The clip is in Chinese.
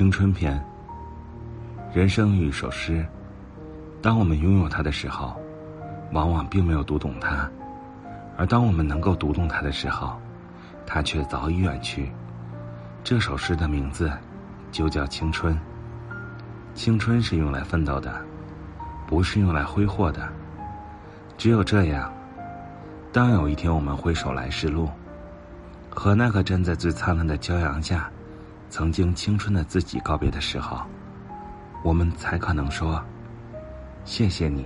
青春篇。人生于一首诗，当我们拥有它的时候，往往并没有读懂它；而当我们能够读懂它的时候，它却早已远去。这首诗的名字就叫青春。青春是用来奋斗的，不是用来挥霍的。只有这样，当有一天我们挥手来时路，和那个站在最灿烂的骄阳下，曾经青春的自己告别的时候，我们才可能说：“谢谢你。”